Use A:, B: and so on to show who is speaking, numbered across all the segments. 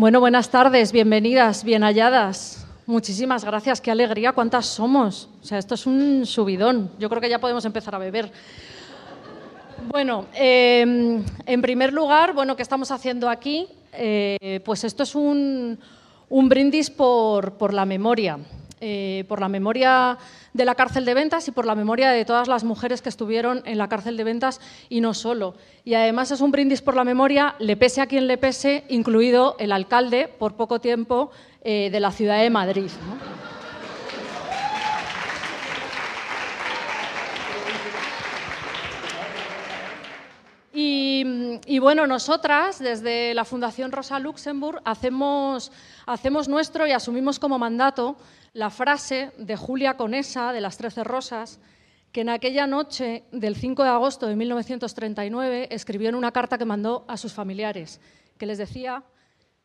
A: Bueno, buenas tardes, bienvenidas, bien halladas. Muchísimas gracias, qué alegría, cuántas somos. O sea, esto es un subidón. Yo creo que ya podemos empezar a beber. Bueno, em, en primer lugar, bueno, ¿qué estamos haciendo aquí? Eh, pues esto es un, brindis por, la memoria, eh, por la memoria de la cárcel de ventas y por la memoria de todas las mujeres que estuvieron en la cárcel de ventas y no solo. Y además es un brindis por la memoria, le pese a quien le pese, incluido el alcalde, por poco tiempo, eh, de la ciudad de Madrid. Y, bueno, nosotras desde la Fundación Rosa Luxemburg hacemos, hacemos nuestro y asumimos como mandato la frase de Julia Conesa de las Trece Rosas, que en aquella noche del 5 de agosto de 1939 escribió en una carta que mandó a sus familiares, que les decía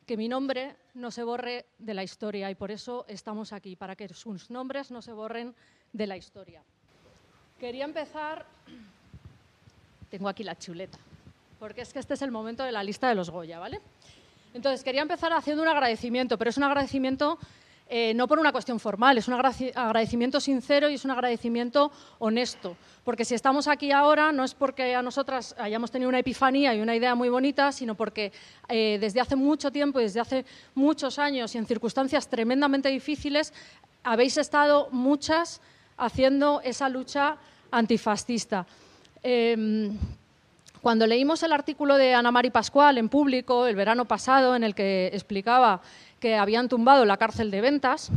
A: que mi nombre no se borre de la historia y por eso estamos aquí, para que sus nombres no se borren de la historia. Quería empezar tengo aquí la chuleta, porque es que este es el momento de la lista de los Goya, ¿vale? Entonces, quería empezar haciendo un agradecimiento, pero es un agradecimiento eh, no por una cuestión formal, es un agradecimiento sincero y es un agradecimiento honesto. Porque si estamos aquí ahora no es porque a nosotras hayamos tenido una epifanía y una idea muy bonita, sino porque eh, desde hace mucho tiempo y desde hace muchos años y en circunstancias tremendamente difíciles habéis estado muchas haciendo esa lucha antifascista. Em, cuando leímos el artículo de Ana Mari Pascual en público el verano pasado, en el que explicaba que habían tumbado la cárcel de ventas,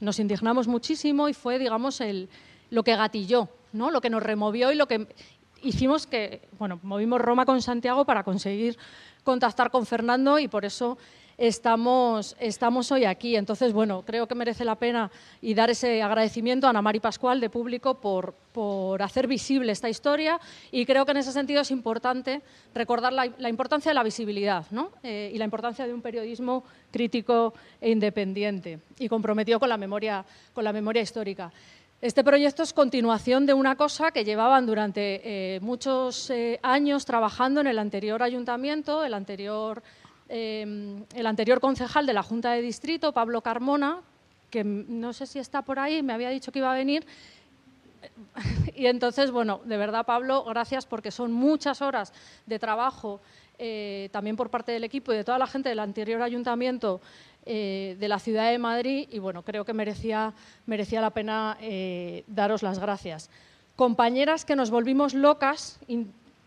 A: nos indignamos muchísimo y fue, digamos, el, lo que gatilló, ¿no? lo que nos removió y lo que hicimos que, bueno, movimos Roma con Santiago para conseguir contactar con Fernando y por eso estamos, estamos hoy aquí. Entonces, bueno, creo que merece la pena y dar ese agradecimiento a Ana Mari Pascual de público por, por hacer visible esta historia y creo que en ese sentido es importante recordar la, importancia de la visibilidad ¿no? Eh, y la importancia de un periodismo crítico e independiente y comprometido con la memoria, con la memoria histórica. Este proyecto es continuación de una cosa que llevaban durante eh, muchos eh, años trabajando en el anterior ayuntamiento, el anterior Em, el anterior concejal de la Junta de Distrito, Pablo Carmona, que no sé si está por ahí, me había dicho que iba a venir. Y entonces, bueno, de verdad, Pablo, gracias porque son muchas horas de trabajo eh, también por parte del equipo y de toda la gente del anterior ayuntamiento eh, de la ciudad de Madrid y bueno, creo que merecía, merecía la pena eh, daros las gracias. Compañeras que nos volvimos locas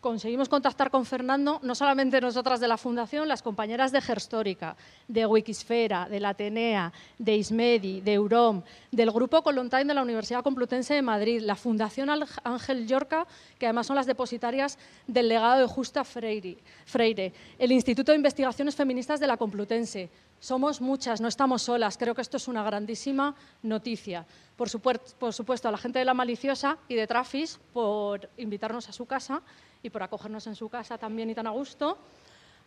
A: conseguimos contactar con Fernando, no solamente nosotras de la Fundación, las compañeras de Gerstórica, de Wikisfera, de la Atenea, de Ismedi, de Eurom, del Grupo Colontine de la Universidad Complutense de Madrid, la Fundación Ángel Llorca, que además son las depositarias del legado de Justa Freire, el Instituto de Investigaciones Feministas de la Complutense. Somos muchas, no estamos solas. Creo que esto es una grandísima noticia. Por supuesto, a la gente de La Maliciosa y de Trafis por invitarnos a su casa y por acogernos en su casa también y tan a gusto.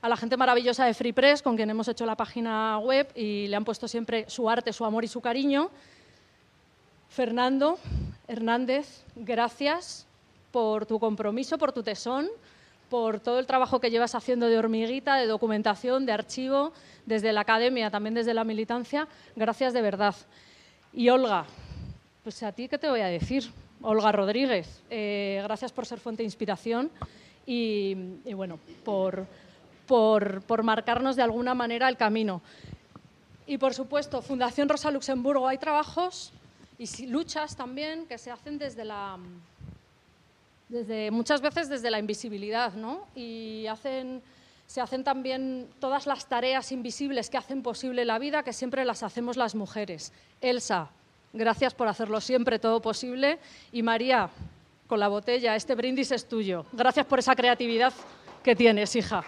A: A la gente maravillosa de Free Press, con quien hemos hecho la página web y le han puesto siempre su arte, su amor y su cariño. Fernando Hernández, gracias por tu compromiso, por tu tesón, por todo el trabajo que llevas haciendo de hormiguita, de documentación, de archivo, desde la academia, también desde la militancia. Gracias de verdad. Y Olga, pues a ti, ¿qué te voy a decir? Olga Rodríguez, eh, gracias por ser fuente de inspiración y, bueno, por, por, marcarnos de alguna manera el camino. Y por supuesto, Fundación Rosa Luxemburgo, hay trabajos y luchas también que se hacen desde la, desde, muchas veces desde la invisibilidad, ¿no? Y hacen, se hacen también todas las tareas invisibles que hacen posible la vida, que siempre las hacemos las mujeres. Elsa, Gracias por hacerlo siempre todo posible. Y María, con la botella, este brindis es tuyo. Gracias por esa creatividad que tienes, hija.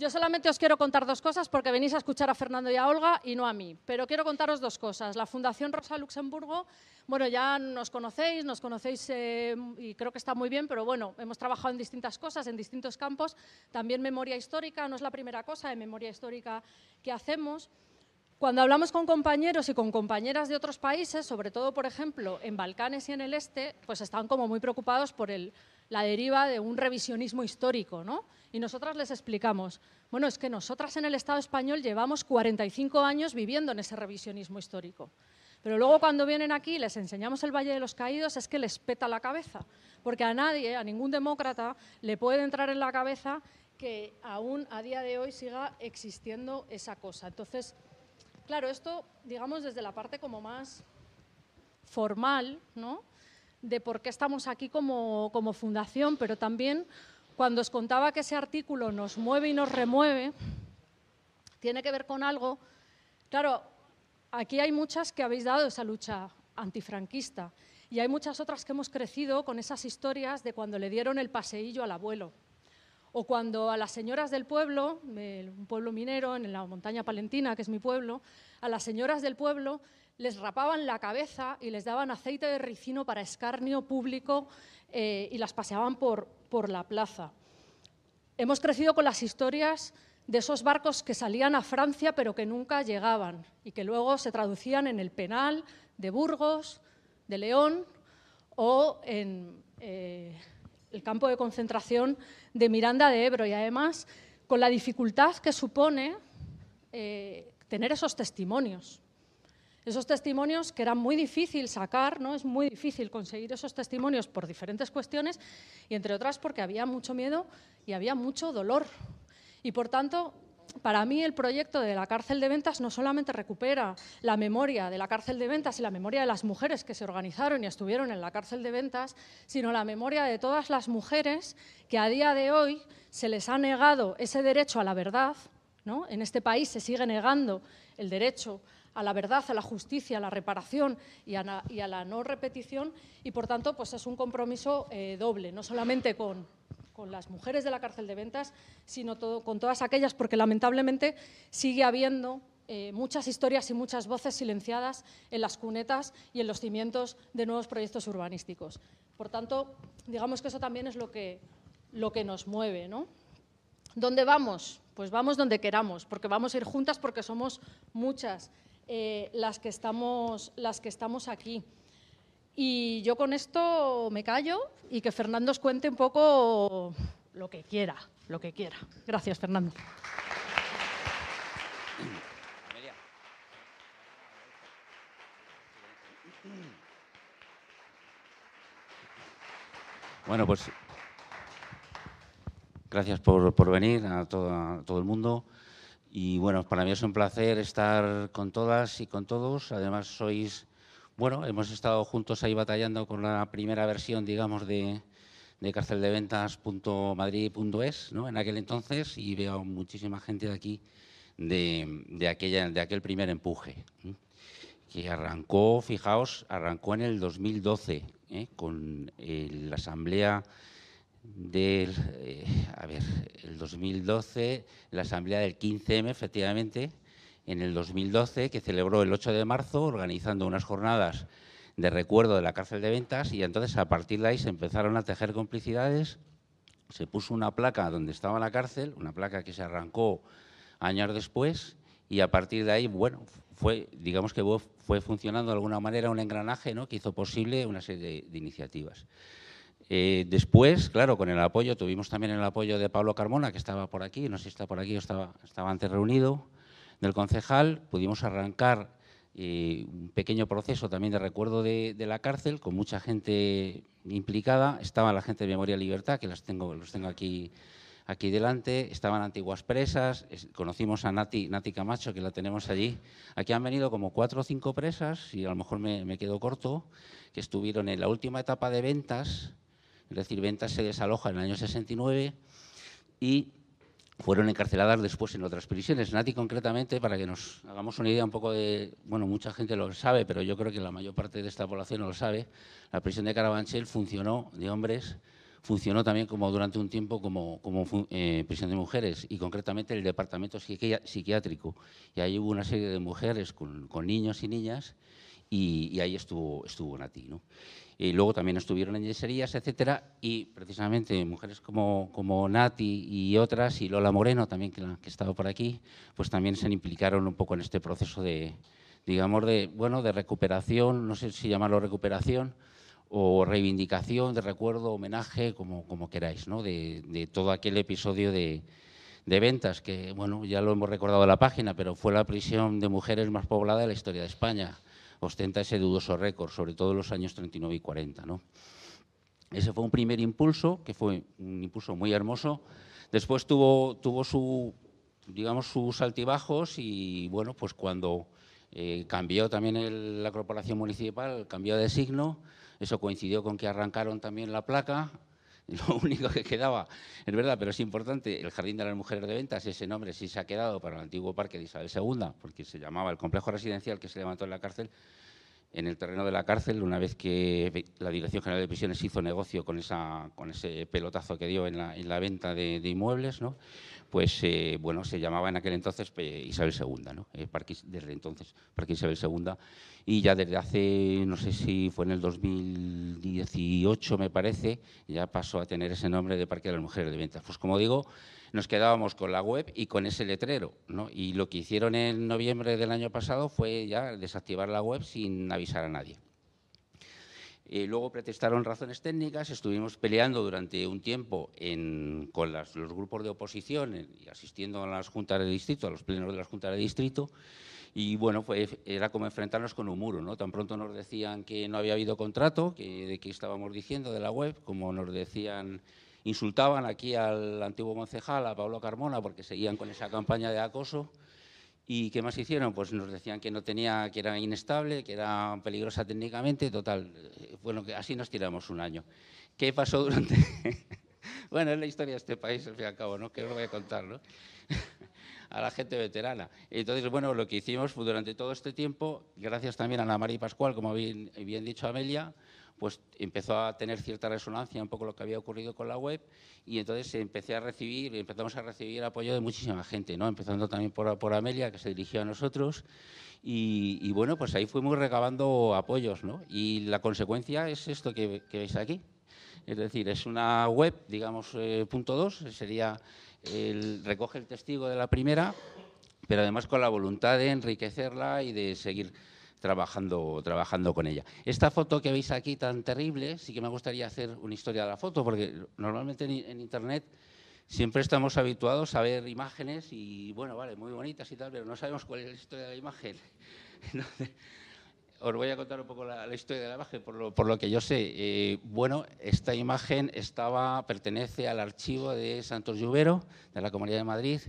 A: Yo solamente os quiero contar dos cosas porque venís a escuchar a Fernando y a Olga y no a mí. Pero quiero contaros dos cosas. La Fundación Rosa Luxemburgo, bueno, ya nos conocéis, nos conocéis eh, y creo que está muy bien, pero bueno, hemos trabajado en distintas cosas, en distintos campos. También memoria histórica, no es la primera cosa de memoria histórica que hacemos. Cuando hablamos con compañeros y con compañeras de otros países, sobre todo, por ejemplo, en Balcanes y en el Este, pues están como muy preocupados por la deriva de un revisionismo histórico, ¿no? Y nosotras les explicamos, bueno, es que nosotras en el Estado español llevamos 45 años viviendo en ese revisionismo histórico. Pero luego cuando vienen aquí y les enseñamos el Valle de los Caídos es que les peta la cabeza, porque a nadie, a ningún demócrata, le puede entrar en la cabeza que aún a día de hoy siga existiendo esa cosa. Entonces, Claro, esto, digamos, desde la parte como más formal, ¿no? de por qué estamos aquí como, como fundación, pero también cuando os contaba que ese artículo nos mueve y nos remueve, tiene que ver con algo. Claro, aquí hay muchas que habéis dado esa lucha antifranquista y hay muchas otras que hemos crecido con esas historias de cuando le dieron el paseillo al abuelo. O cuando a las señoras del pueblo, un pueblo minero en la montaña palentina, que es mi pueblo, a las señoras del pueblo les rapaban la cabeza y les daban aceite de ricino para escarnio público eh, y las paseaban por, por la plaza. Hemos crecido con las historias de esos barcos que salían a Francia pero que nunca llegaban y que luego se traducían en el penal de Burgos, de León o en eh, el campo de concentración de Miranda de Ebro y además con la dificultad que supone eh, tener esos testimonios. Esos testimonios que eran muy difícil sacar, ¿no? es muy difícil conseguir esos testimonios por diferentes cuestiones y entre otras porque había mucho miedo y había mucho dolor. Y por tanto, para mí el proyecto de la cárcel de ventas no solamente recupera la memoria de la cárcel de ventas y la memoria de las mujeres que se organizaron y estuvieron en la cárcel de ventas, sino la memoria de todas las mujeres que a día de hoy se les ha negado ese derecho a la verdad. ¿no? En este país se sigue negando el derecho a la verdad, a la justicia, a la reparación y a la, no repetición y, por tanto, pues es un compromiso eh, doble, no solamente con con las mujeres de la cárcel de ventas, sino con todas aquellas, porque lamentablemente sigue habiendo eh, muchas historias y muchas voces silenciadas en las cunetas y en los cimientos de nuevos proyectos urbanísticos. Por tanto, digamos que eso también es lo que, lo que nos mueve. ¿no? ¿Dónde vamos? Pues vamos donde queramos, porque vamos a ir juntas porque somos muchas eh, las, que estamos, las que estamos aquí. Y yo con esto me callo y que Fernando os cuente un poco lo que quiera, lo que quiera. Gracias, Fernando.
B: Bueno, pues gracias por, venir a todo, a todo, el mundo. Y bueno, para mí es un placer estar con todas y con todos. Además, sois bueno, hemos estado juntos ahí batallando con la primera versión, digamos, de, de carceldeventas.madrid.es, ¿no? En aquel entonces, y veo muchísima gente de aquí de, aquella, de aquel primer empuje, que arrancó, fijaos, arrancó en el 2012, ¿eh? con la asamblea del, eh, a ver, el 2012, la asamblea del 15M, efectivamente, en el 2012, que celebró el 8 de marzo, organizando unas jornadas de recuerdo de la cárcel de ventas, y entonces a partir de ahí se empezaron a tejer complicidades, se puso una placa donde estaba la cárcel, una placa que se arrancó años después, y a partir de ahí, bueno, fue, digamos que fue funcionando de alguna manera un engranaje ¿no? que hizo posible una serie de, iniciativas. Eh, después, claro, con el apoyo, tuvimos también el apoyo de Pablo Carmona, que estaba por aquí, no sé si está por aquí o estaba, estaba antes reunido, del concejal, pudimos arrancar eh, un pequeño proceso también de recuerdo de, la cárcel con mucha gente implicada. Estaba la gente de Memoria Libertad, que las tengo, los tengo aquí, aquí delante. Estaban antiguas presas. Conocimos a Nati, Nati Camacho, que la tenemos allí. Aquí han venido como cuatro o cinco presas, y a lo mejor me, me quedo corto, que estuvieron en la última etapa de ventas. Es decir, ventas se desaloja en el año 69 y fueron encarceladas después en otras prisiones. Nati, concretamente, para que nos hagamos una idea un poco de, bueno, mucha gente lo sabe, pero yo creo que la mayor parte de esta población no lo sabe, la prisión de Carabanchel funcionó, de hombres, funcionó también como durante un tiempo como, como eh, prisión de mujeres y concretamente el departamento psiquiátrico. Y ahí hubo una serie de mujeres con, con niños y niñas y, ahí estuvo, estuvo Nati. ¿no? Y luego también estuvieron en yeserías, etcétera, y precisamente mujeres como, como Nati y otras, y Lola Moreno también, que, que estaba por aquí, pues también se implicaron un poco en este proceso de, digamos, de, bueno, de recuperación, no sé si llamarlo recuperación, o reivindicación, de recuerdo, homenaje, como, como queráis, ¿no? de, de todo aquel episodio de, de ventas, que bueno, ya lo hemos recordado en la página, pero fue la prisión de mujeres más poblada de la historia de España ostenta ese dudoso récord, sobre todo en los años 39 y 40. ¿no? Ese fue un primer impulso, que fue un impulso muy hermoso. Después tuvo, tuvo su, digamos, sus altibajos y, bueno, pues cuando eh, cambió también la corporación municipal, cambió de signo, eso coincidió con que arrancaron también la placa, lo único que quedaba, es verdad, pero es importante, el Jardín de las Mujeres de Ventas, ese nombre sí se ha quedado para el antiguo parque de Isabel II, porque se llamaba el complejo residencial que se levantó en la cárcel, en el terreno de la cárcel, una vez que la Dirección General de Prisiones hizo negocio con, esa, con ese pelotazo que dio en la, en la venta de, de inmuebles, ¿no? Pues eh, bueno, se llamaba en aquel entonces eh, Isabel II, ¿no? Eh, parque, desde entonces Parque Isabel II, y ya desde hace, no sé si fue en el 2018, me parece, ya pasó a tener ese nombre de Parque de las Mujeres de Ventas. Pues como digo, nos quedábamos con la web y con ese letrero, ¿no? Y lo que hicieron en noviembre del año pasado fue ya desactivar la web sin avisar a nadie. Luego pretestaron razones técnicas, estuvimos peleando durante un tiempo con los grupos de oposición y asistiendo a las juntas de distrito, a los plenos de las juntas de distrito, y bueno, era como enfrentarnos con un muro, ¿no? Tan pronto nos decían que no había habido contrato, que, de qué estábamos diciendo de la web, como nos decían, insultaban aquí al antiguo concejal, a Pablo Carmona, porque seguían con esa campaña de acoso, ¿Y qué más hicieron? Pues nos decían que no tenía, que era inestable, que era peligrosa técnicamente, total. Eh, bueno, que así nos tiramos un año. ¿Qué pasó durante...? bueno, es la historia de este país, al fin y al cabo, ¿no? Que os voy a contar, ¿no? a la gente veterana. Entonces, bueno, lo que hicimos fue durante todo este tiempo, gracias también a Ana María Pascual, como bien, bien dicho Amelia, pues empezó a tener cierta resonancia un poco lo que había ocurrido con la web y entonces empecé a recibir, empezamos a recibir apoyo de muchísima gente, ¿no? empezando también por, por Amelia, que se dirigió a nosotros, y, bueno, pues ahí fuimos recabando apoyos, ¿no? Y la consecuencia es esto que, veis aquí. Es decir, es una web, digamos, eh, punto dos, sería, el, recoge el testigo de la primera, pero además con la voluntad de enriquecerla y de seguir trabajando, trabajando con ella. Esta foto que veis aquí tan terrible, sí que me gustaría hacer una historia de la foto, porque normalmente en, Internet siempre estamos habituados a ver imágenes y, bueno, vale, muy bonitas y tal, pero no sabemos cuál es la historia de la imagen. os voy a contar un poco la, historia de la imagen, por lo, por lo que yo sé. Eh, bueno, esta imagen estaba, pertenece al archivo de Santos Lluvero, de la Comunidad de Madrid,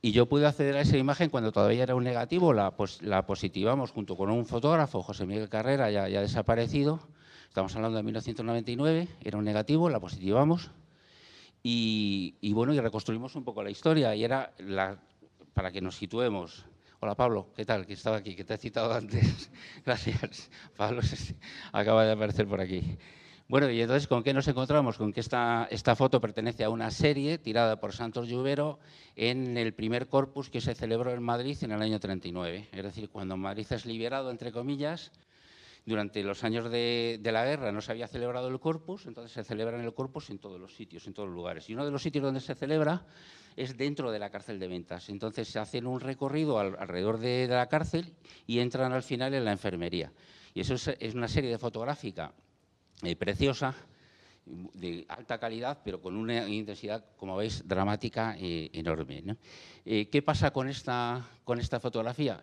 B: y yo pude acceder a esa imagen cuando todavía era un negativo, la, pues, la positivamos junto con un fotógrafo, José Miguel Carrera, ya, ya desaparecido, estamos hablando de 1999, era un negativo, la positivamos y, y, bueno, y reconstruimos un poco la historia y era, la, para que nos situemos, Hola Pablo, ¿qué tal? Que estaba aquí, que te he citado antes. Gracias. Pablo acaba de aparecer por aquí. Bueno, y entonces, ¿con qué nos encontramos? Con que esta, esta foto pertenece a una serie tirada por Santos Lluvero en el primer corpus que se celebró en Madrid en el año 39. Es decir, cuando Madrid es liberado, entre comillas, durante los años de, la guerra no se había celebrado el corpus, entonces se celebra en el corpus en todos los sitios, en todos los lugares. Y uno de los sitios donde se celebra es dentro de la cárcel de ventas. Entonces se hacen un recorrido alrededor de, la cárcel y entran al final en la enfermería. Y eso es, una serie de fotográfica eh, preciosa, de alta calidad, pero con una intensidad, como veis, dramática eh, enorme. Eh, ¿Qué pasa con esta, con esta fotografía?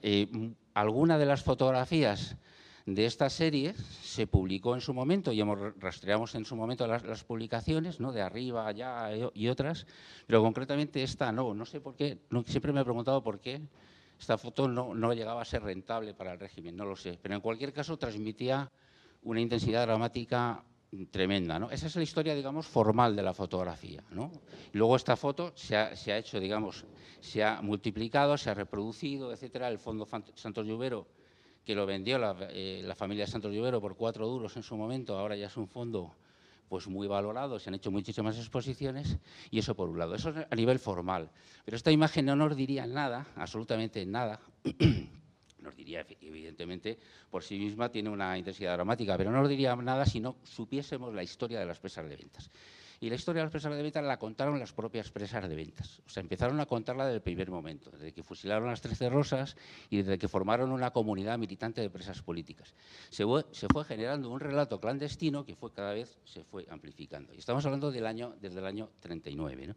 B: alguna de las fotografías de esta serie se publicó en su momento y hemos, rastreamos en su momento las, publicaciones, ¿no? de arriba, allá y otras, pero concretamente esta no. No sé por qué, siempre me he preguntado por qué esta foto no, no llegaba a ser rentable para el régimen, no lo sé. Pero en cualquier caso transmitía una intensidad dramática tremenda. ¿no? Esa es la historia, digamos, formal de la fotografía. ¿no? Luego esta foto se ha, hecho, digamos, se ha multiplicado, se ha reproducido, etcétera. El Fondo Santos Lluvero, que lo vendió la, eh, la, familia Santos Lluvero por cuatro duros en su momento, ahora ya es un fondo pues muy valorado, se han hecho muchísimas exposiciones y eso por un lado. Eso a nivel formal. Pero esta imagen no nos diría nada, absolutamente nada, nos diría, evidentemente, por sí misma tiene una intensidad dramática, pero no nos diría nada si no supiésemos la historia de las presas de ventas. Y la historia de las presas de ventas la contaron las propias presas de ventas. O sea, empezaron a contarla desde el primer momento, desde que fusilaron las Trece Rosas y desde que formaron una comunidad militante de presas políticas. Se fue, se fue, generando un relato clandestino que fue cada vez se fue amplificando. Y estamos hablando del año, desde el año 39. ¿no?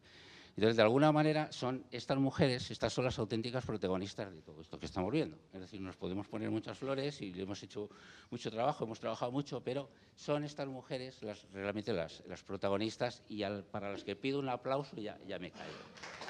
B: Entonces, de alguna manera, son estas mujeres, estas son las auténticas protagonistas de todo esto que estamos viendo. Es decir, nos podemos poner muchas flores y hemos hecho mucho trabajo, hemos trabajado mucho, pero son estas mujeres las, realmente las, protagonistas y para las que pido un aplauso ya me caigo.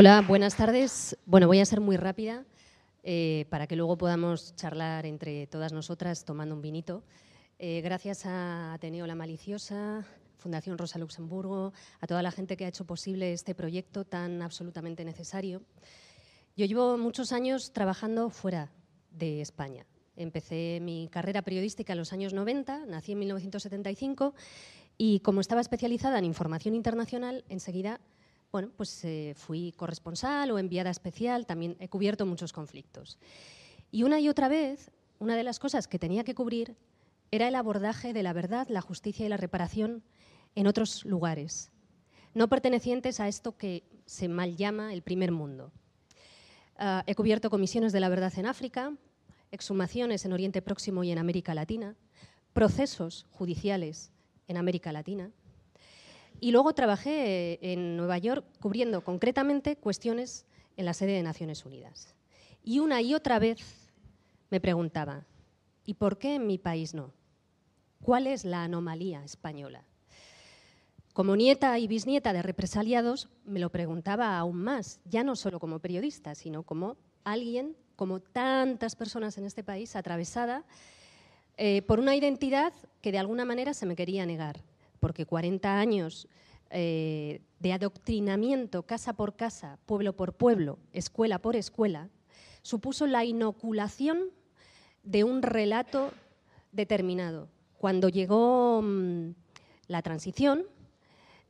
C: Hola, buenas tardes. Bueno, voy a ser muy rápida eh, para que luego podamos charlar entre todas nosotras tomando un vinito. Eh, gracias a Ateneo La Maliciosa, Fundación Rosa Luxemburgo, a toda la gente que ha hecho posible este proyecto tan absolutamente necesario. Yo llevo muchos años trabajando fuera de España. Empecé mi carrera periodística en los años 90, nací en 1975 y como estaba especializada en información internacional, enseguida bueno, pues eh, fui corresponsal o enviada especial, también he cubierto muchos conflictos. Y una y otra vez, una de las cosas que tenía que cubrir era el abordaje de la verdad, la justicia y la reparación en otros lugares, no pertenecientes a esto que se mal llama el primer mundo. Ah, he cubierto comisiones de la verdad en África, exhumaciones en Oriente Próximo y en América Latina, procesos judiciales en América Latina, y luego trabajé eh, en Nueva York cubriendo concretamente cuestiones en la sede de Naciones Unidas. Y una y otra vez me preguntaba, ¿y por qué en mi país no? ¿Cuál es la anomalía española? Como nieta y bisnieta de represaliados, me lo preguntaba aún más, ya no solo como periodista, sino como alguien, como tantas personas en este país, atravesada eh, por una identidad que de alguna manera se me quería negar porque 40 años eh, de adoctrinamiento casa por casa, pueblo por pueblo, escuela por escuela, supuso la inoculación de un relato determinado. Cuando llegó mm, la transición,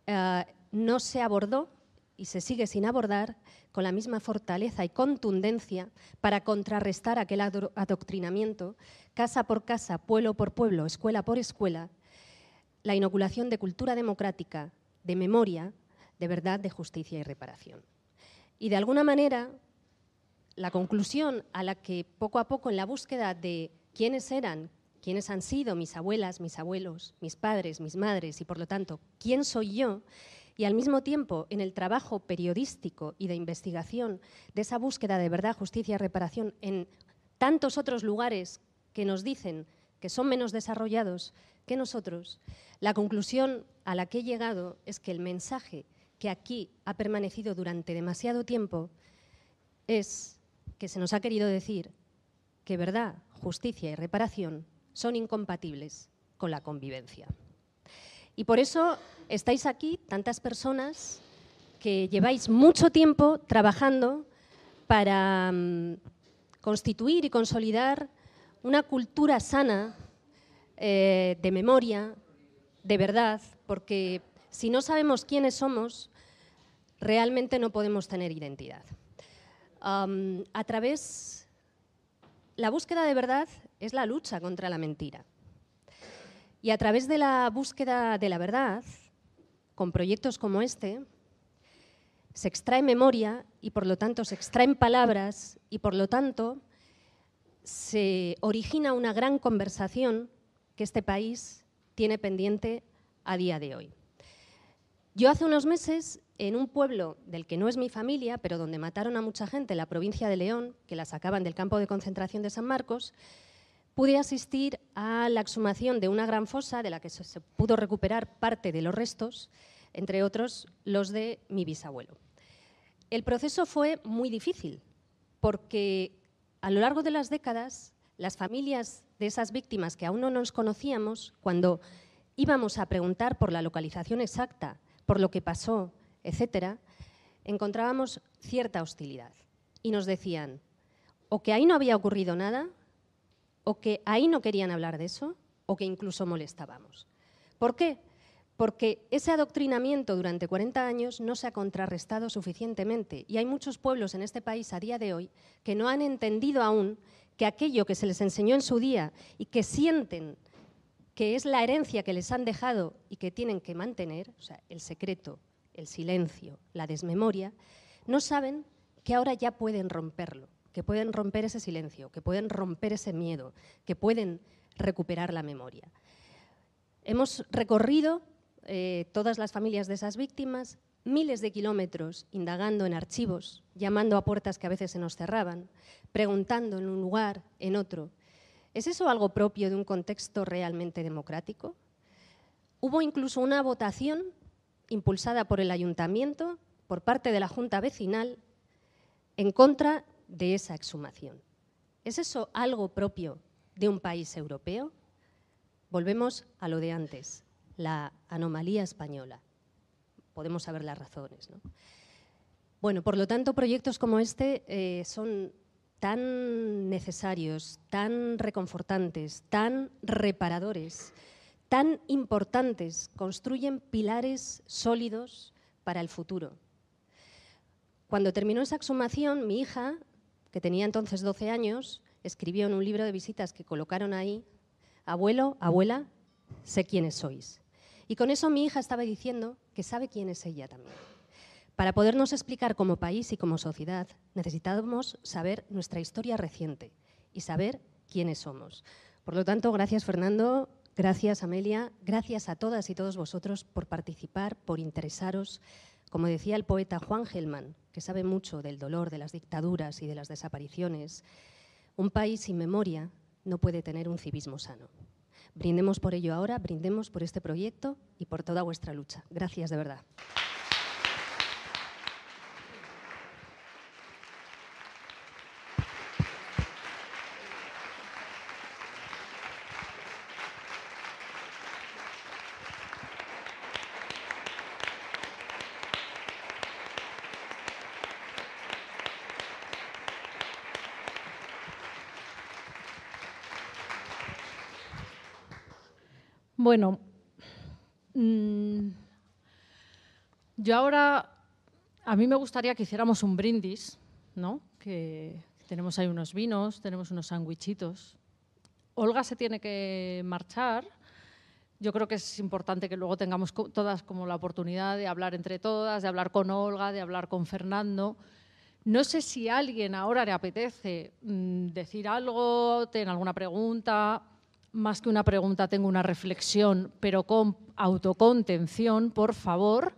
C: eh, no se abordó y se sigue sin abordar con la misma fortaleza y contundencia para contrarrestar aquel adoctrinamiento, casa por casa, pueblo por pueblo, escuela por escuela, la inoculación de cultura democrática, de memoria, de verdad, de justicia y reparación. Y de alguna manera, la conclusión a la que poco a poco en la búsqueda de quiénes eran, quiénes han sido mis abuelas, mis abuelos, mis padres, mis madres y por lo tanto, quién soy yo, y al mismo tiempo en el trabajo periodístico y de investigación de esa búsqueda de verdad, justicia y reparación en tantos otros lugares que nos dicen que son menos desarrollados que nosotros, la conclusión a la que he llegado es que el mensaje que aquí ha permanecido durante demasiado tiempo es que se nos ha querido decir que verdad, justicia y reparación son incompatibles con la convivencia. Y por eso estáis aquí tantas personas que lleváis mucho tiempo trabajando para mm, constituir y consolidar una cultura sana eh, de memoria, de verdad, porque si no sabemos quiénes somos, realmente no podemos tener identidad. a través, la búsqueda de verdad es la lucha contra la mentira. Y a través de la búsqueda de la verdad, con proyectos como este, se extrae memoria y por lo tanto se extraen palabras y por lo tanto se origina una gran conversación que este país tiene pendiente a día de hoy. Yo hace unos meses, en un pueblo del que no es mi familia, pero donde mataron a mucha gente, en la provincia de León, que la sacaban del campo de concentración de San Marcos, pude asistir a la exhumación de una gran fosa de la que se pudo recuperar parte de los restos, entre otros los de mi bisabuelo. El proceso fue muy difícil porque a lo largo de las décadas las familias de esas víctimas que aún no nos conocíamos, cuando íbamos a preguntar por la localización exacta, por lo que pasó, etcétera, encontrábamos cierta hostilidad. Y nos decían, o que ahí no había ocurrido nada, o que ahí no querían hablar de eso, o que incluso molestábamos. ¿Por qué? Porque ese adoctrinamiento durante 40 años no se ha contrarrestado suficientemente y hay muchos pueblos en este país a día de hoy que no han entendido aún que aquello que se les enseñó en su día y que sienten que es la herencia que les han dejado y que tienen que mantener, o sea, el secreto, el silencio, la desmemoria, no saben que ahora ya pueden romperlo, que pueden romper ese silencio, que pueden romper ese miedo, que pueden recuperar la memoria. Hemos recorrido eh, todas las familias de esas víctimas miles de kilómetros indagando en archivos, llamando a puertas que a veces se nos cerraban, preguntando en un lugar, en otro. ¿Es eso algo propio de un contexto realmente democrático? Hubo incluso una votación impulsada por el ayuntamiento, por parte de la Junta Vecinal, en contra de esa exhumación. ¿Es eso algo propio de un país europeo? Volvemos a lo de antes, la anomalía española. Podemos saber las razones. Bueno, por lo tanto, proyectos como este eh, son tan necesarios, tan reconfortantes, tan reparadores, tan importantes, construyen pilares sólidos para el futuro. Cuando terminó esa exhumación, mi hija, que tenía entonces 12 años, escribió en un libro de visitas que colocaron ahí, abuelo, abuela, sé quiénes sois. Y con eso mi hija estaba diciendo que sabe quién es ella también. Para podernos explicar como país y como sociedad, necesitábamos saber nuestra historia reciente y saber quiénes somos. Por lo tanto, gracias Fernando, gracias Amelia, gracias a todas y todos vosotros por participar, por interesaros. Como decía el poeta Juan Gelman, que sabe mucho del dolor de las dictaduras y de las desapariciones, un país sin memoria no puede tener un civismo sano. Brindemos por ello ahora, brindemos por este proyecto y por toda vuestra lucha. Gracias de verdad.
A: Bueno, mm, yo ahora, a mí me gustaría que hiciéramos un brindis, ¿no? Que tenemos ahí unos vinos, tenemos unos sandwichitos. Olga se tiene que marchar. Yo creo que es importante que luego tengamos todas como la oportunidad de hablar entre todas, de hablar con Olga, de hablar con Fernando. No sé si a alguien ahora le apetece mm, decir algo, tener alguna pregunta más que una pregunta, tengo una reflexión, pero con autocontención, por favor,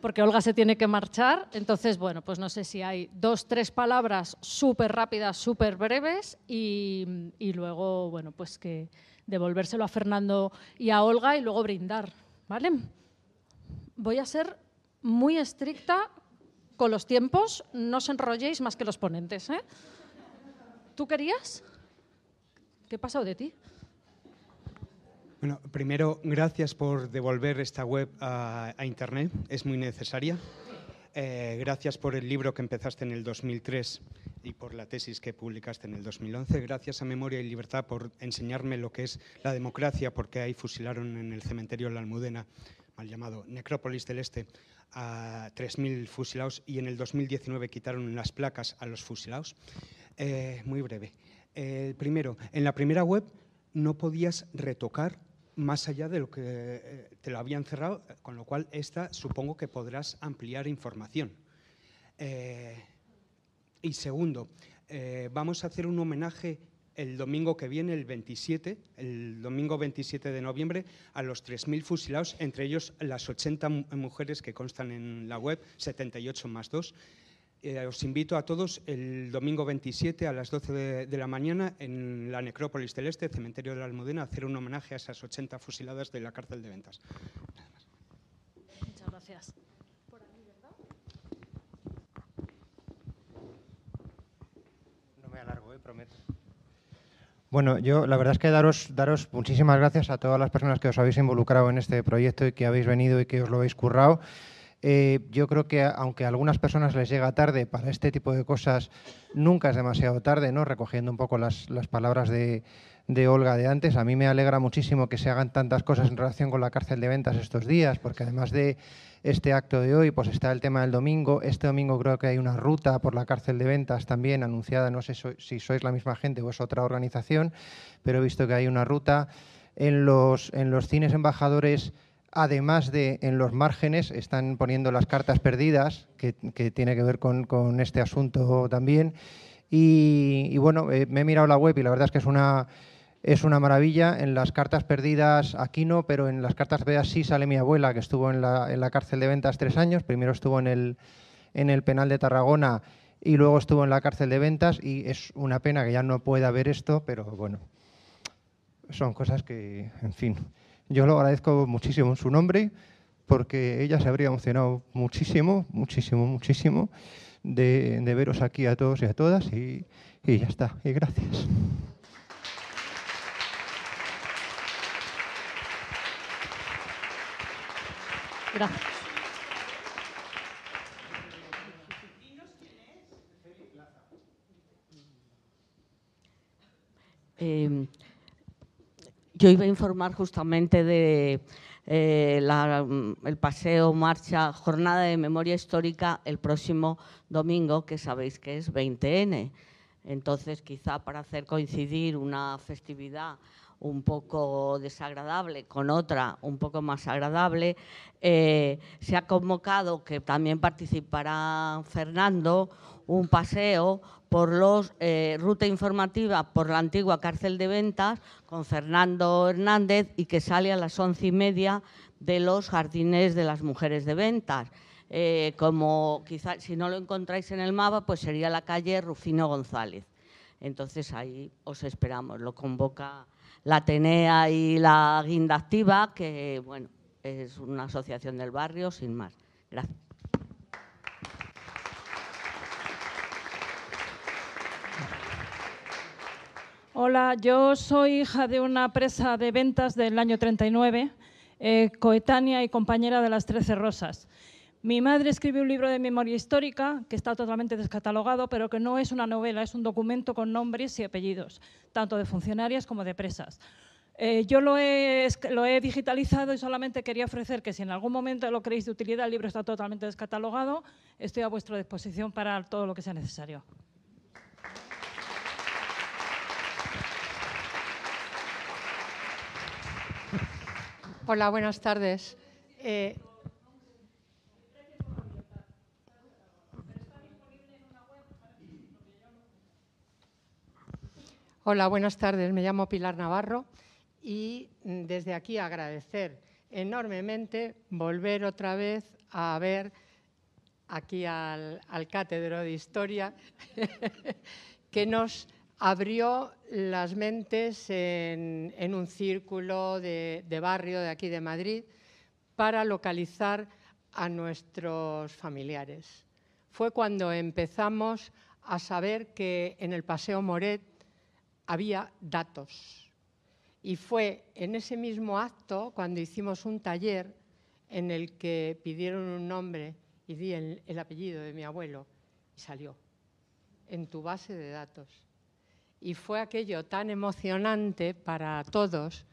A: porque Olga se tiene que marchar. Entonces, bueno, pues no sé si hay dos, tres palabras súper rápidas, súper breves y, luego, bueno, pues que devolvérselo a Fernando y a Olga y luego brindar, ¿vale? Voy a ser muy estricta con los tiempos, no os enrolléis más que los ponentes, ¿eh? ¿Tú querías? ¿Qué ha pasado de ti?
D: Bueno, primero, gracias por devolver esta web a, Internet, es muy necesaria. Eh, gracias por el libro que empezaste en el 2003 y por la tesis que publicaste en el 2011. Gracias a Memoria y Libertad por enseñarme lo que es la democracia, porque ahí fusilaron en el cementerio la Almudena, mal llamado Necrópolis del Este, a 3.000 fusilados y en el 2019 quitaron las placas a los fusilados. Eh, muy breve. Eh, primero, en la primera web no podías retocar más allá de lo que eh, te lo habían cerrado, con lo cual esta supongo que podrás ampliar información. Eh, y segundo, eh, vamos a hacer un homenaje el domingo que viene, el 27, el domingo 27 de noviembre, a los 3.000 fusilados, entre ellos las 80 mujeres que constan en la web, 78 más 2, eh, os invito a todos el domingo 27 a las 12 de, la mañana en la Necrópolis del Este, Cementerio de la Almudena, a hacer un homenaje a esas 80 fusiladas de la cárcel de Ventas.
A: Muchas gracias.
E: No me alargo, eh, prometo. Bueno, yo la verdad es que daros, daros muchísimas gracias a todas las personas que os habéis involucrado en este proyecto y que habéis venido y que os lo habéis currado. Eh, yo creo que aunque a algunas personas les llega tarde para este tipo de cosas, nunca es demasiado tarde, ¿no? Recogiendo un poco las, palabras de, Olga de antes, a mí me alegra muchísimo que se hagan tantas cosas en relación con la cárcel de ventas estos días, porque además de este acto de hoy, pues está el tema del domingo. Este domingo creo que hay una ruta por la cárcel de ventas también anunciada, no sé si sois la misma gente o es otra organización, pero he visto que hay una ruta. En los, en los cines embajadores además de en los márgenes, están poniendo las cartas perdidas, que, tiene que ver con, este asunto también. Y, bueno, eh, me he mirado la web y la verdad es que es una, es una maravilla. En las cartas perdidas aquí no, pero en las cartas perdidas sí sale mi abuela, que estuvo en la, en la cárcel de ventas tres años. Primero estuvo en el, en el penal de Tarragona y luego estuvo en la cárcel de ventas y es una pena que ya no pueda ver esto, pero bueno, son cosas que, en fin. Yo lo agradezco muchísimo en su nombre porque ella se habría emocionado muchísimo, muchísimo, muchísimo de, veros aquí a todos y a todas y, y ya está. Y gracias.
A: Gracias.
F: Eh, yo iba a informar justamente de eh, mm, el paseo, marcha, jornada de memoria histórica el próximo domingo, que sabéis que es 20N. Entonces, quizá para hacer coincidir una festividad un poco desagradable con otra un poco más agradable, eh, se ha convocado, que también participará Fernando, un paseo por los eh, ruta informativa por la antigua cárcel de ventas con Fernando Hernández y que sale a las once y media de los jardines de las mujeres de ventas. Eh, como quizás si no lo encontráis en el mapa, pues sería la calle Rufino González. Entonces ahí os esperamos. Lo convoca la Atenea y la Guinda Activa, que bueno, es una asociación del barrio, sin más. Gracias.
A: Hola, yo soy hija de una presa de ventas del año 39, eh, coetánea y compañera de las Trece Rosas. Mi madre escribió un libro de memoria histórica que está totalmente descatalogado, pero que no es una novela, es un documento con nombres y apellidos, tanto de funcionarias como de presas. Eh, yo lo he, lo he, digitalizado y solamente quería ofrecer que si en algún momento lo creéis de utilidad, el libro está totalmente descatalogado, estoy a vuestra disposición para todo lo que sea necesario.
G: Hola, buenas tardes. Eh, hola, buenas tardes. Me llamo Pilar Navarro y desde aquí agradecer enormemente volver otra vez a ver aquí al, al cátedro de historia que nos abrió las mentes en, un círculo de, barrio de aquí de Madrid para localizar a nuestros familiares. Fue cuando empezamos a saber que en el Paseo Moret había datos. Y fue en ese mismo acto cuando hicimos un taller en el que pidieron un nombre y di el apellido de mi abuelo y salió en tu base de datos y fue aquello tan emocionante para todos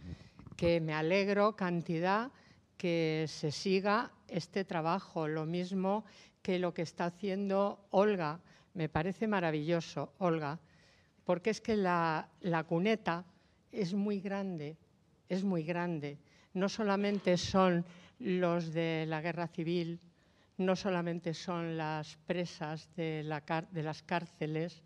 G: que me alegro cantidad que se siga este trabajo, lo mismo que lo que está haciendo Olga. Me parece maravilloso, Olga, porque es que la, la cuneta es muy grande, es muy grande. No solamente son los de la guerra civil, no solamente son las presas de, la, de las cárceles,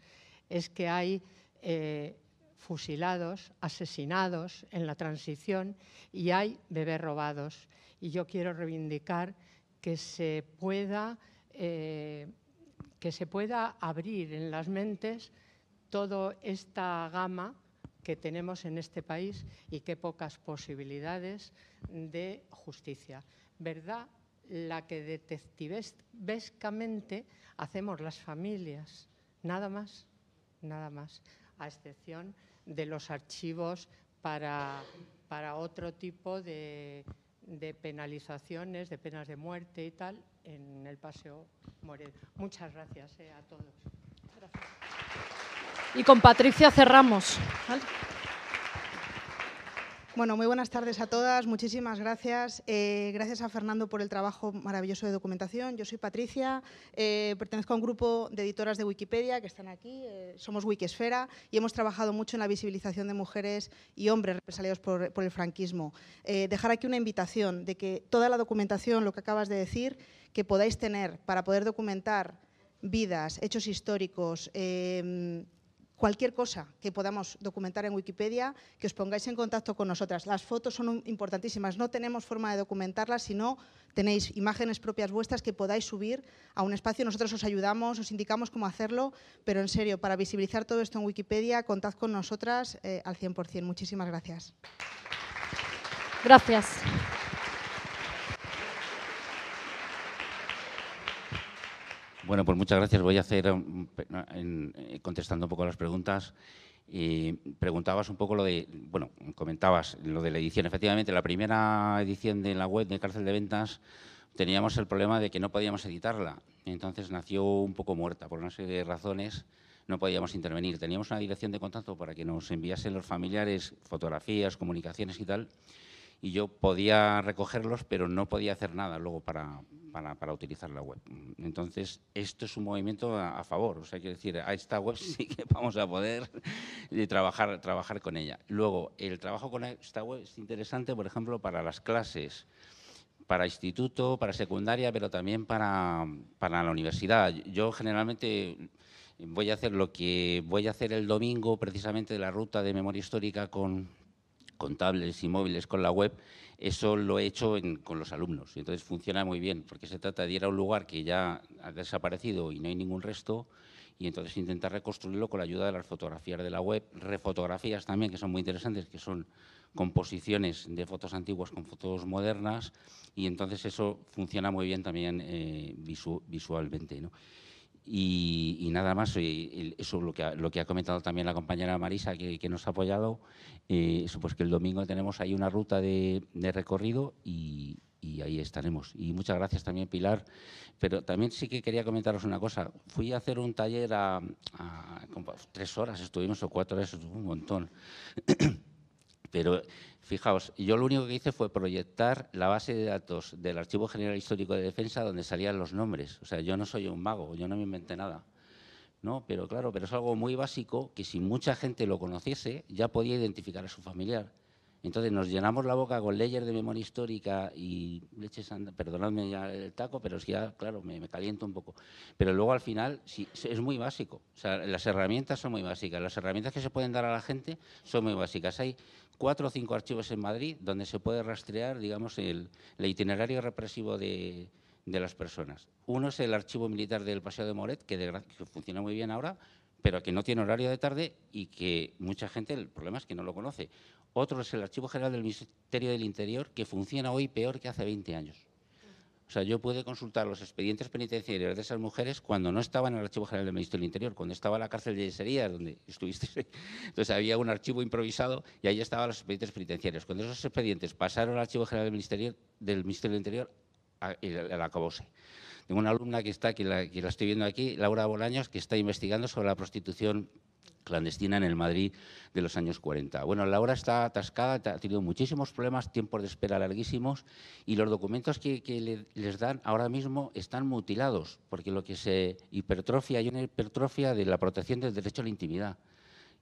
G: es que hay eh, fusilados, asesinados en la transición y hay bebés robados. Y yo quiero reivindicar que se pueda, eh, que se pueda abrir en las mentes toda esta gama que tenemos en este país y qué pocas posibilidades de justicia. ¿Verdad? La que detectivescamente hacemos las familias, nada más, nada más a excepción de los archivos para, para otro tipo de, penalizaciones, de penas de muerte y tal, en el Paseo Moret. Muchas gracias eh, a todos.
A: Y con Patricia cerramos.
H: Bueno, muy buenas tardes a todas. Muchísimas gracias. Eh, gracias a Fernando por el trabajo maravilloso de documentación. Yo soy Patricia, eh, pertenezco a un grupo de editoras de Wikipedia que están aquí. Eh, somos Wikisfera y hemos trabajado mucho en la visibilización de mujeres y hombres represaliados por, por el franquismo. dejar aquí una invitación de que toda la documentación, lo que acabas de decir, que podáis tener para poder documentar vidas, hechos históricos, cualquier cosa que podamos documentar en Wikipedia, que os pongáis en contacto con nosotras. Las fotos son importantísimas, no tenemos forma de documentarlas si no tenéis imágenes propias vuestras que podáis subir a un espacio. Nosotros os ayudamos, os indicamos cómo hacerlo, pero en serio, para visibilizar todo esto en Wikipedia, contad con nosotras eh, al 100%. Muchísimas gracias.
A: Gracias.
B: Bueno, pues muchas gracias. Voy a hacer, um, eh, contestando un poco las preguntas, preguntabas un poco lo de, bueno, comentabas lo de la edición. Efectivamente, la primera edición de la web de Cárcel de Ventas teníamos el problema de que no podíamos editarla. Entonces nació un poco muerta por una serie de razones no podíamos intervenir. Teníamos una dirección de contacto para que nos enviasen los familiares fotografías, comunicaciones y tal, y yo podía recogerlos, pero no podía hacer nada luego para, para, utilizar la web. Entonces, esto es un movimiento a, favor. O sea, quiero decir, a esta web sí que vamos a poder trabajar, trabajar con ella. Luego, el trabajo con esta web es interesante, por ejemplo, para las clases, para instituto, para secundaria, pero también para, para la universidad. Yo generalmente voy a hacer lo que voy a hacer el domingo, precisamente de la ruta de memoria histórica con con tablets y móviles con la web, eso lo he hecho con los alumnos. Entonces funciona muy bien, porque se trata de ir a un lugar que ya ha desaparecido y no hay ningún resto, y entonces intentar reconstruirlo con la ayuda de las fotografías de la web, refotografías también, que son muy interesantes, que son composiciones de fotos antiguas con fotos modernas, y entonces eso funciona muy bien también eh, visualmente. ¿no? Y, nada más, eso lo que, ha, lo que ha comentado también la compañera Marisa, que, nos ha apoyado, eh, eso pues que el domingo tenemos ahí una ruta de, recorrido y, ahí estaremos. Y muchas gracias también, Pilar. Pero también sí que quería comentaros una cosa. Fui a hacer un taller a, tres horas, estuvimos o cuatro horas, un montón. Pero Fijaos, yo lo único que hice fue proyectar la base de datos del Archivo General Histórico de Defensa donde salían los nombres. O sea, yo no soy un mago, yo no me inventé nada. ¿no? Pero claro, pero es algo muy básico que si mucha gente lo conociese, ya podía identificar a su familiar. Entonces nos llenamos la boca con leyes de memoria histórica y leches, perdonadme ya el taco, pero es que ya, claro, me, caliento un poco. Pero luego al final sí, es muy básico. O sea, las herramientas son muy básicas. Las herramientas que se pueden dar a la gente son muy básicas. Hay cuatro o cinco archivos en Madrid donde se puede rastrear, digamos, el, itinerario represivo de, las personas. Uno es el archivo militar del Paseo de Moret, que funciona muy bien ahora, pero que no tiene horario de tarde y que mucha gente, el problema es que no lo conoce. Otro es el Archivo General del Ministerio del Interior, que funciona hoy peor que hace 20 años. O sea, yo pude consultar los expedientes penitenciarios de esas mujeres cuando no estaban en el Archivo General del Ministerio del Interior, cuando estaba en la cárcel de Yeserías, donde estuviste. Entonces había un archivo improvisado y ahí estaban los expedientes penitenciarios. Cuando esos expedientes pasaron al Archivo General del Ministerio del, Ministerio del Interior, la acabóse. Tengo una alumna que está, que la, que la estoy viendo aquí, Laura Bolaños, que está investigando sobre la prostitución clandestina en el Madrid de los años 40. Bueno, la hora está atascada, ha tenido muchísimos problemas, tiempos de espera larguísimos y los documentos que, les dan ahora mismo están mutilados porque lo que se hipertrofia, hay una hipertrofia de la protección del derecho a la intimidad.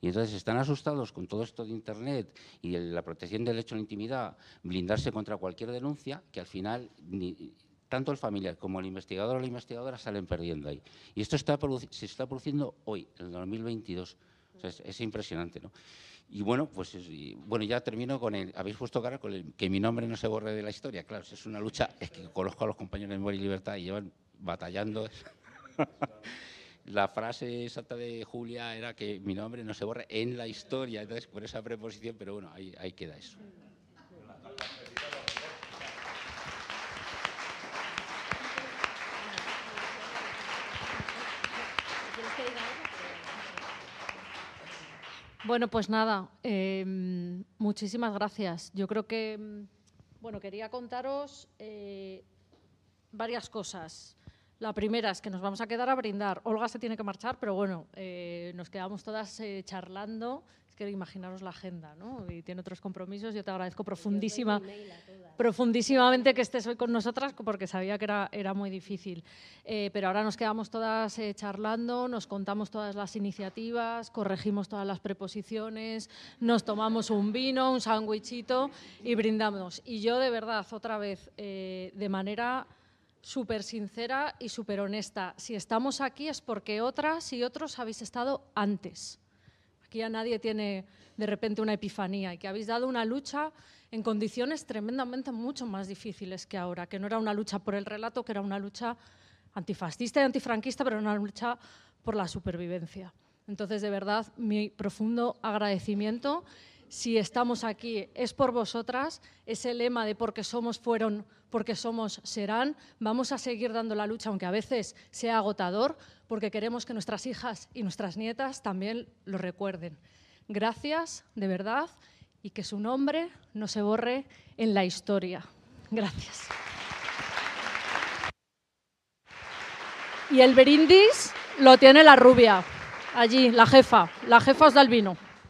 B: Y entonces están asustados con todo esto de Internet y la protección del derecho a la intimidad, blindarse contra cualquier denuncia, que al final tanto el familiar como el investigador o la investigadora salen perdiendo ahí. Y esto está se está produciendo hoy, en el 2022 es, impresionante, ¿no? Y bueno, pues bueno, ya termino con el. Habéis puesto cara con el que mi nombre no se borre de la historia. Claro, es una lucha. Es que conozco a los compañeros de Memoria y Libertad y llevan batallando. la frase exacta de Julia era que mi nombre no se borre en la historia. Entonces, por esa preposición, pero bueno, ahí, ahí queda eso.
A: Bueno, pues nada, em, muchísimas gracias. Yo creo que, Bueno, quería contaros eh, varias cosas. La primera es que nos vamos a quedar a brindar. Olga se tiene que marchar, pero bueno, eh, nos quedamos todas eh, charlando. Que imaginaros la agenda, ¿no? Y tiene otros compromisos. Yo te agradezco profundísima, profundísimamente que estés hoy con nosotras porque sabía que era, era muy difícil. Eh, pero ahora nos quedamos todas charlando, nos contamos todas las iniciativas, corregimos todas las preposiciones, nos tomamos un vino, un sándwichito y brindamos. Y yo de verdad, otra vez, de manera súper sincera y súper honesta. Si estamos aquí es porque otras y otros habéis estado antes. Aquí ya nadie tiene de repente una epifanía y que habéis dado una lucha en condiciones tremendamente mucho más difíciles que ahora, que no era una lucha por el relato, que era una lucha antifascista y antifranquista, pero una lucha por la supervivencia. Entonces, de verdad, mi profundo agradecimiento. Si estamos aquí es por vosotras, ese lema de porque somos fueron, porque somos serán, vamos a seguir dando la lucha, aunque a veces sea agotador, porque queremos que nuestras hijas y nuestras nietas también lo recuerden. Gracias, de verdad, y que su nombre no se borre en la historia. Gracias. Y el berindis lo tiene la rubia, allí, la jefa. La jefa os da el vino.